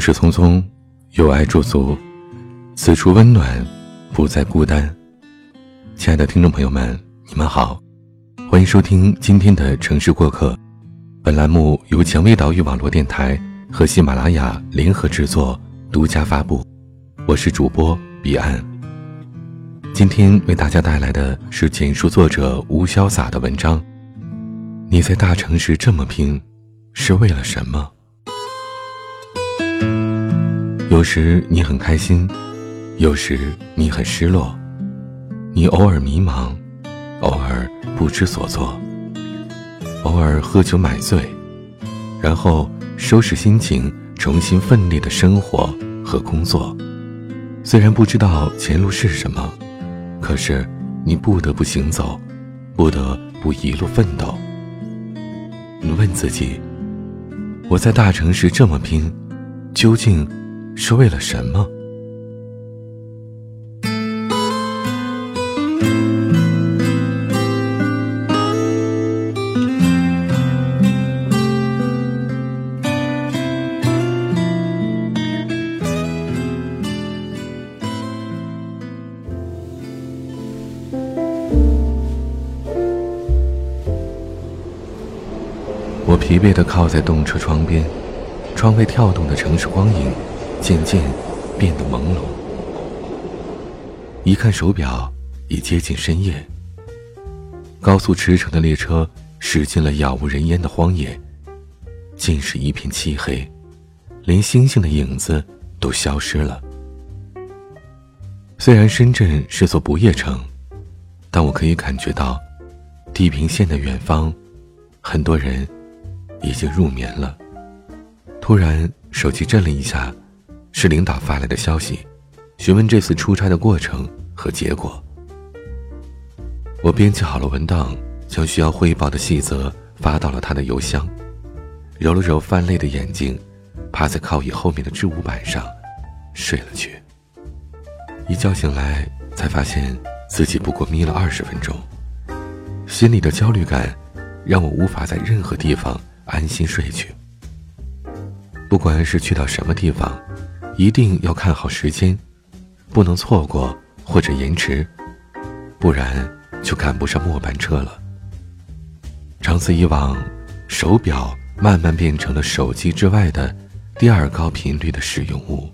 行驶匆匆，有爱驻足，此处温暖，不再孤单。亲爱的听众朋友们，你们好，欢迎收听今天的城市过客。本栏目由蔷薇岛屿网络电台和喜马拉雅联合制作，独家发布。我是主播彼岸。今天为大家带来的是简述作者吴潇洒的文章。你在大城市这么拼，是为了什么？有时你很开心，有时你很失落，你偶尔迷茫，偶尔不知所措，偶尔喝酒买醉，然后收拾心情，重新奋力的生活和工作。虽然不知道前路是什么，可是你不得不行走，不得不一路奋斗。你问自己：我在大城市这么拼，究竟？是为了什么？我疲惫的靠在动车窗边，窗外跳动的城市光影。渐渐变得朦胧。一看手表，已接近深夜。高速驰骋的列车驶进了杳无人烟的荒野，尽是一片漆黑，连星星的影子都消失了。虽然深圳是座不夜城，但我可以感觉到，地平线的远方，很多人已经入眠了。突然，手机震了一下。是领导发来的消息，询问这次出差的过程和结果。我编辑好了文档，将需要汇报的细则发到了他的邮箱，揉了揉泛泪的眼睛，趴在靠椅后面的置物板上，睡了去。一觉醒来，才发现自己不过眯了二十分钟，心里的焦虑感让我无法在任何地方安心睡去。不管是去到什么地方。一定要看好时间，不能错过或者延迟，不然就赶不上末班车了。长此以往，手表慢慢变成了手机之外的第二高频率的使用物。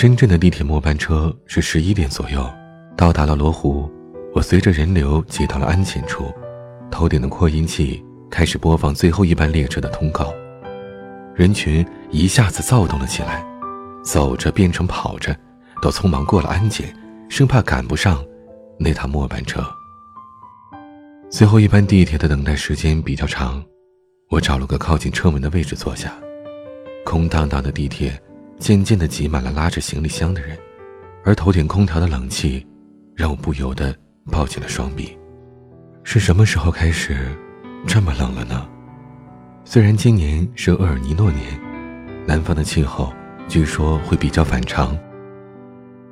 深圳的地铁末班车是十一点左右，到达了罗湖。我随着人流挤到了安检处，头顶的扩音器开始播放最后一班列车的通告。人群一下子躁动了起来，走着变成跑着，都匆忙过了安检，生怕赶不上那趟末班车。最后一班地铁的等待时间比较长，我找了个靠近车门的位置坐下，空荡荡的地铁。渐渐地挤满了拉着行李箱的人，而头顶空调的冷气，让我不由得抱紧了双臂。是什么时候开始这么冷了呢？虽然今年是厄尔尼诺年，南方的气候据说会比较反常，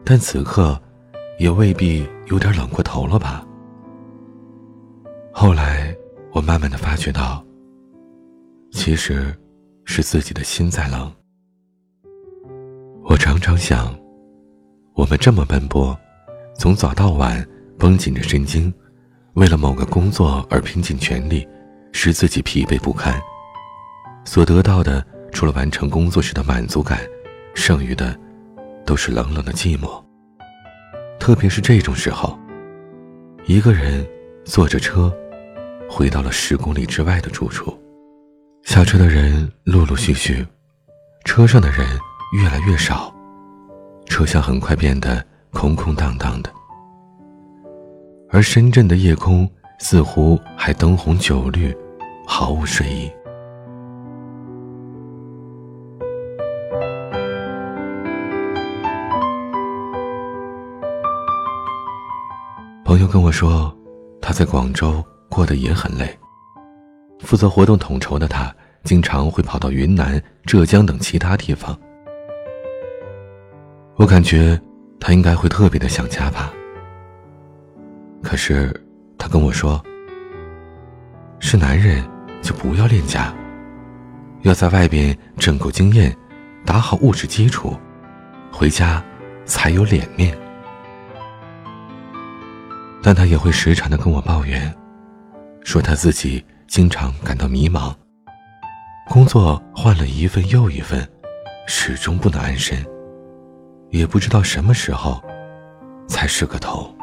但此刻也未必有点冷过头了吧？后来我慢慢的发觉到，其实是自己的心在冷。我常常想，我们这么奔波，从早到晚绷紧着神经，为了某个工作而拼尽全力，使自己疲惫不堪。所得到的，除了完成工作时的满足感，剩余的，都是冷冷的寂寞。特别是这种时候，一个人坐着车，回到了十公里之外的住处，下车的人陆陆续续，车上的人。越来越少，车厢很快变得空空荡荡的，而深圳的夜空似乎还灯红酒绿，毫无睡意。朋友跟我说，他在广州过得也很累。负责活动统筹的他，经常会跑到云南、浙江等其他地方。我感觉他应该会特别的想家吧。可是，他跟我说，是男人就不要恋家，要在外边挣够经验，打好物质基础，回家才有脸面。但他也会时常的跟我抱怨，说他自己经常感到迷茫，工作换了一份又一份，始终不能安身，也不知道什么时候才是个头。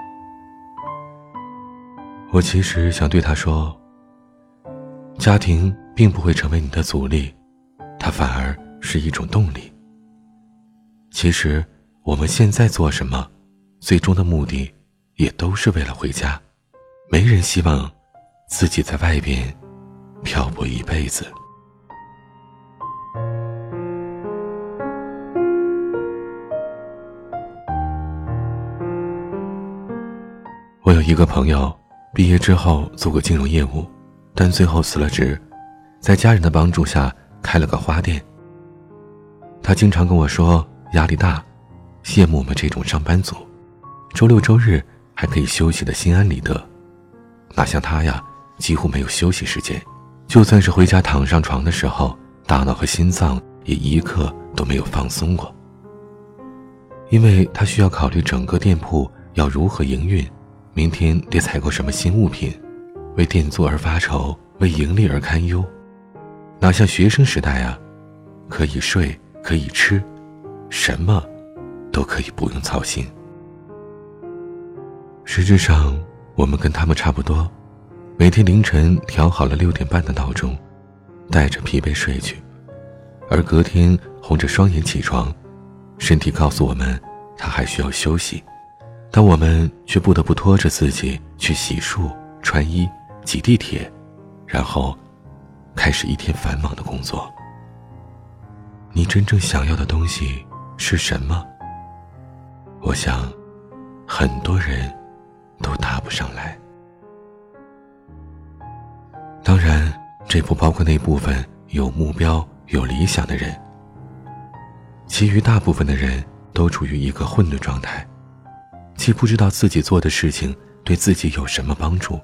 我其实想对他说：“家庭并不会成为你的阻力，它反而是一种动力。其实我们现在做什么，最终的目的也都是为了回家。没人希望自己在外边漂泊一辈子。”有一个朋友。毕业之后做过金融业务，但最后辞了职，在家人的帮助下开了个花店。他经常跟我说压力大，羡慕我们这种上班族，周六周日还可以休息的心安理得。哪像他呀，几乎没有休息时间，就算是回家躺上床的时候，大脑和心脏也一刻都没有放松过，因为他需要考虑整个店铺要如何营运。明天得采购什么新物品，为店租而发愁，为盈利而堪忧，哪像学生时代啊，可以睡，可以吃，什么都可以不用操心。实质上，我们跟他们差不多，每天凌晨调好了六点半的闹钟，带着疲惫睡去，而隔天红着双眼起床，身体告诉我们，他还需要休息。但我们却不得不拖着自己去洗漱、穿衣、挤地铁，然后开始一天繁忙的工作。你真正想要的东西是什么？我想，很多人都答不上来。当然，这不包括那部分有目标、有理想的人。其余大部分的人都处于一个混沌状态。既不知道自己做的事情对自己有什么帮助，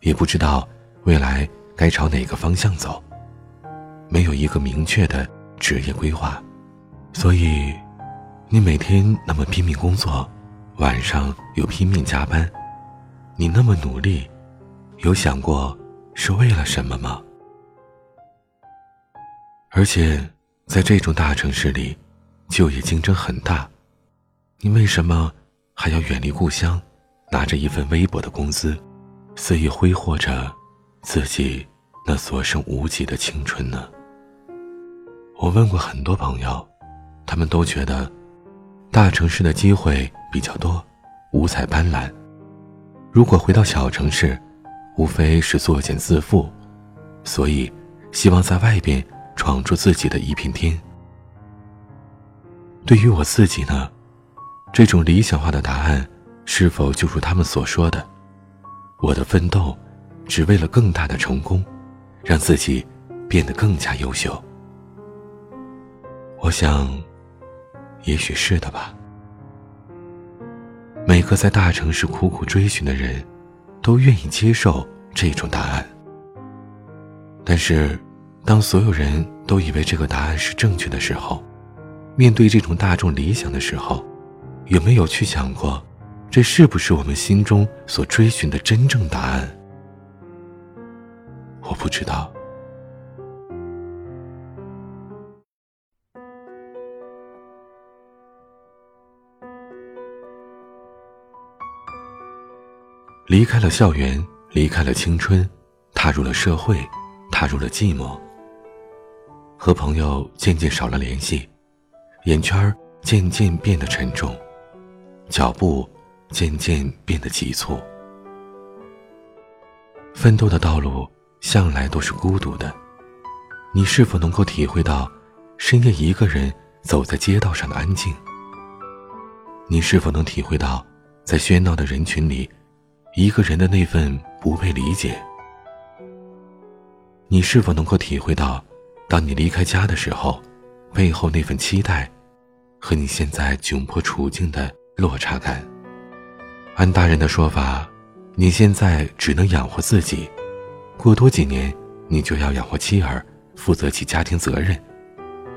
也不知道未来该朝哪个方向走，没有一个明确的职业规划，所以，你每天那么拼命工作，晚上又拼命加班，你那么努力，有想过是为了什么吗？而且，在这种大城市里，就业竞争很大，你为什么？还要远离故乡，拿着一份微薄的工资，肆意挥霍着自己那所剩无几的青春呢？我问过很多朋友，他们都觉得大城市的机会比较多，五彩斑斓。如果回到小城市，无非是作茧自缚，所以希望在外边闯出自己的一片天。对于我自己呢？这种理想化的答案，是否就如他们所说的？我的奋斗，只为了更大的成功，让自己变得更加优秀。我想，也许是的吧。每个在大城市苦苦追寻的人，都愿意接受这种答案。但是，当所有人都以为这个答案是正确的时候，面对这种大众理想的时候，有没有去想过，这是不是我们心中所追寻的真正答案？我不知道。离开了校园，离开了青春，踏入了社会，踏入了寂寞。和朋友渐渐少了联系，眼圈渐渐变得沉重。脚步渐渐变得急促，奋斗的道路向来都是孤独的。你是否能够体会到深夜一个人走在街道上的安静？你是否能体会到在喧闹的人群里一个人的那份不被理解？你是否能够体会到，当你离开家的时候，背后那份期待，和你现在窘迫处境的？落差感。按大人的说法，你现在只能养活自己，过多几年你就要养活妻儿，负责起家庭责任。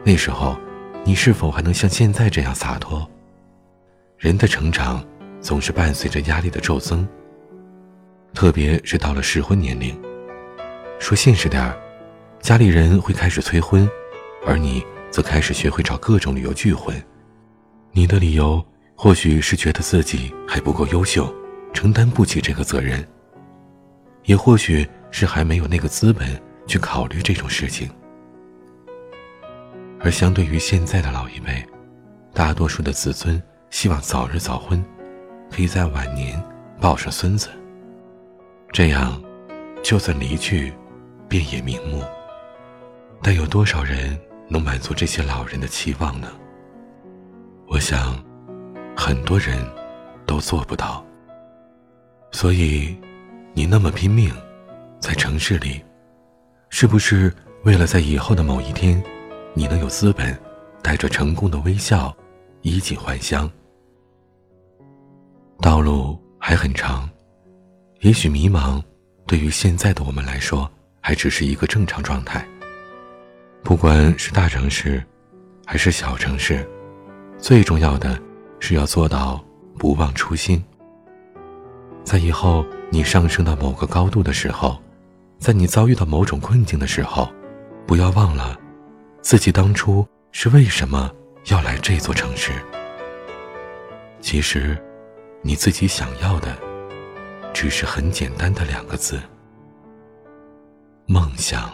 那时候，你是否还能像现在这样洒脱？人的成长总是伴随着压力的骤增，特别是到了适婚年龄。说现实点儿，家里人会开始催婚，而你则开始学会找各种理由拒婚。你的理由或许是觉得自己还不够优秀，承担不起这个责任，也或许是还没有那个资本去考虑这种事情。而相对于现在的老一辈，大多数的子孙希望早日早婚，可以在晚年抱上孙子。这样，就算离去，便也瞑目。但有多少人能满足这些老人的期望呢？我想，很多人都做不到。所以，你那么拼命，在城市里，是不是为了在以后的某一天，你能有资本，带着成功的微笑，衣锦还乡？道路还很长，也许迷茫，对于现在的我们来说，还只是一个正常状态。不管是大城市，还是小城市。最重要的是要做到不忘初心。在以后你上升到某个高度的时候，在你遭遇到某种困境的时候，不要忘了自己当初是为什么要来这座城市。其实，你自己想要的，只是很简单的两个字：梦想。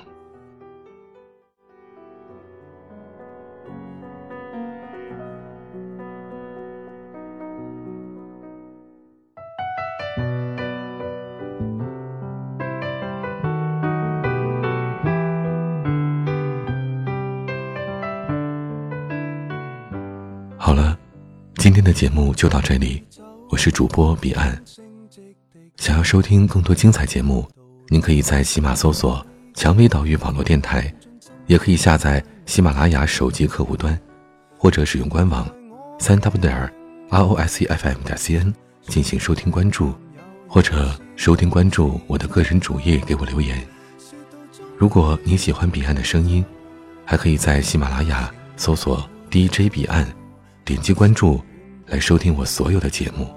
今天的节目就到这里，我是主播彼岸。想要收听更多精彩节目，您可以在喜马搜索“蔷薇岛屿网络电台”，也可以下载喜马拉雅手机客户端，或者使用官网三 w 点 r o s e f m 点 c n 进行收听关注，或者收听关注我的个人主页给我留言。如果你喜欢彼岸的声音，还可以在喜马拉雅搜索 DJ 彼岸。点击关注，来收听我所有的节目，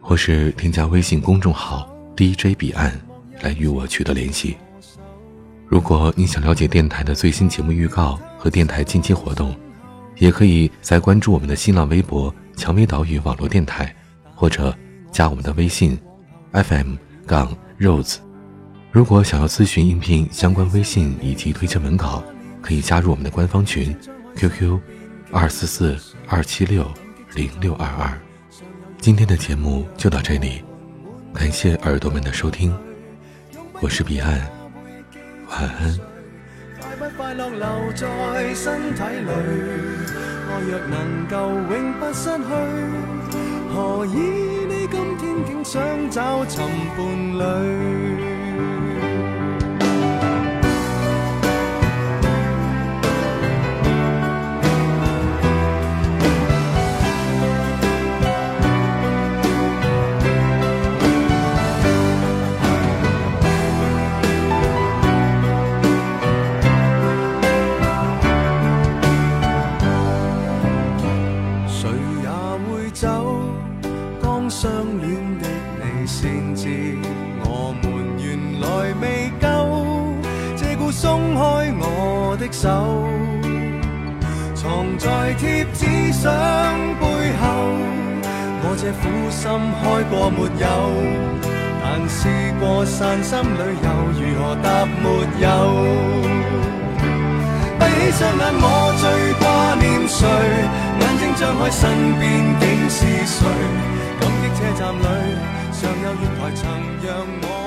或是添加微信公众号 DJ 彼岸来与我取得联系。如果你想了解电台的最新节目预告和电台近期活动，也可以在关注我们的新浪微博“蔷薇岛屿网络电台”，或者加我们的微信 FM 杠 Rose。如果想要咨询应聘相关微信以及推荐文稿，可以加入我们的官方群 QQ 二四四。二七六零六二二，今天的节目就到这里，感谢耳朵们的收听，我是彼岸，晚安。快不快乐留在身体里，爱若能够永不失去，何以你今天竟想找寻伴侣？藏在贴纸相背后，我这苦心开过没有？但试过散心旅游，如何答没有？闭起双眼，我最挂念谁？眼睛张开，身边竟是谁？感激车站里，尚有月台曾让我。